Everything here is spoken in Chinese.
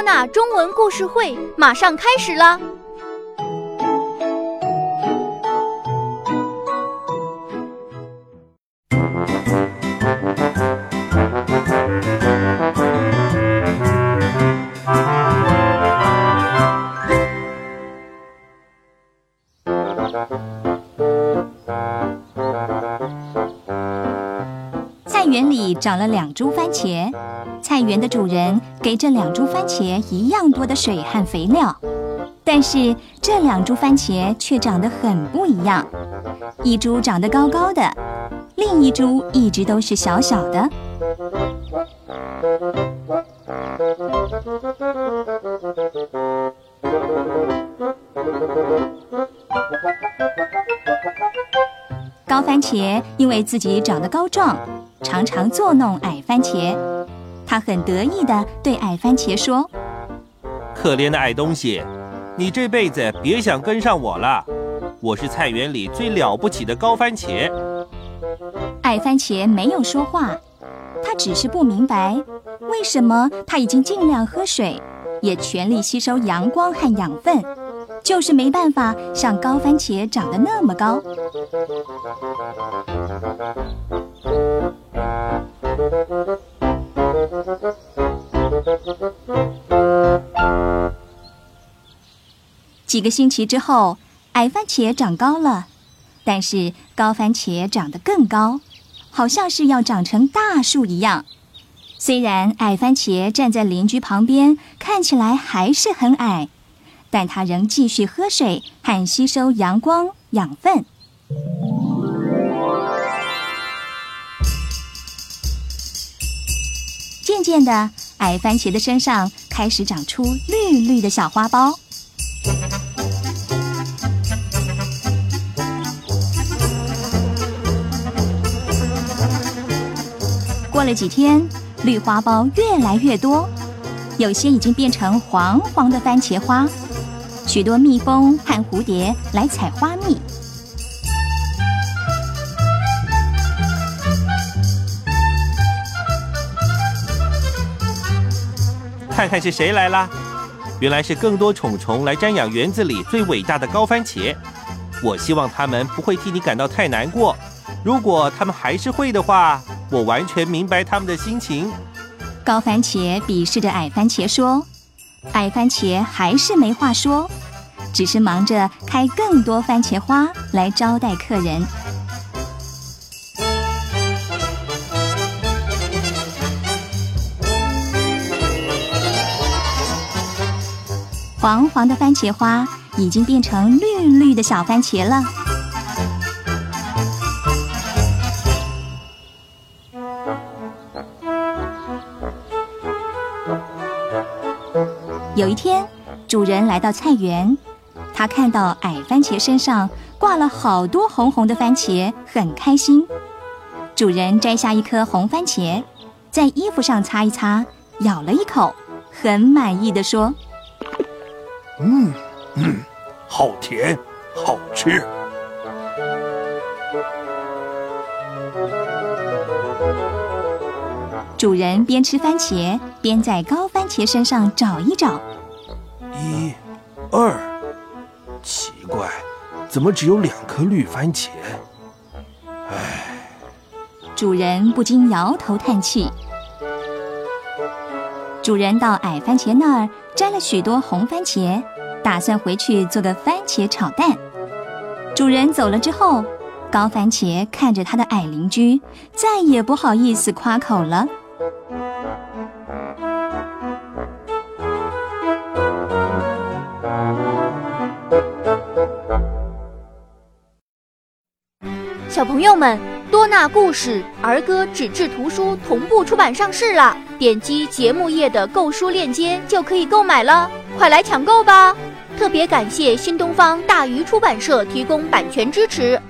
娜中文故事会马上开始啦。园里长了两株番茄，菜园的主人给这两株番茄一样多的水和肥料，但是这两株番茄却长得很不一样，一株长得高高的，另一株一直都是小小的。高番茄因为自己长得高壮，常常作弄矮番茄。他很得意地对矮番茄说：“可怜的矮东西，你这辈子别想跟上我了。我是菜园里最了不起的高番茄。”矮番茄没有说话，他只是不明白为什么他已经尽量喝水，也全力吸收阳光和养分。就是没办法像高番茄长得那么高。几个星期之后，矮番茄长高了，但是高番茄长得更高，好像是要长成大树一样。虽然矮番茄站在邻居旁边，看起来还是很矮。但它仍继续喝水和吸收阳光养分。渐渐的，矮番茄的身上开始长出绿绿的小花苞。过了几天，绿花苞越来越多，有些已经变成黄黄的番茄花。许多蜜蜂和蝴蝶来采花蜜。看看是谁来啦？原来是更多虫虫来瞻仰园子里最伟大的高番茄。我希望他们不会替你感到太难过。如果他们还是会的话，我完全明白他们的心情。高番茄鄙视着矮番茄说。矮番茄还是没话说，只是忙着开更多番茄花来招待客人。黄黄的番茄花已经变成绿绿的小番茄了。有一天，主人来到菜园，他看到矮番茄身上挂了好多红红的番茄，很开心。主人摘下一颗红番茄，在衣服上擦一擦，咬了一口，很满意的说：“嗯嗯，好甜，好吃。”主人边吃番茄边在高番茄身上找一找，一、二，奇怪，怎么只有两颗绿番茄？唉，主人不禁摇头叹气。主人到矮番茄那儿摘了许多红番茄，打算回去做个番茄炒蛋。主人走了之后，高番茄看着他的矮邻居，再也不好意思夸口了。小朋友们，多纳故事儿歌纸质图书同步出版上市了，点击节目页的购书链接就可以购买了，快来抢购吧！特别感谢新东方大鱼出版社提供版权支持。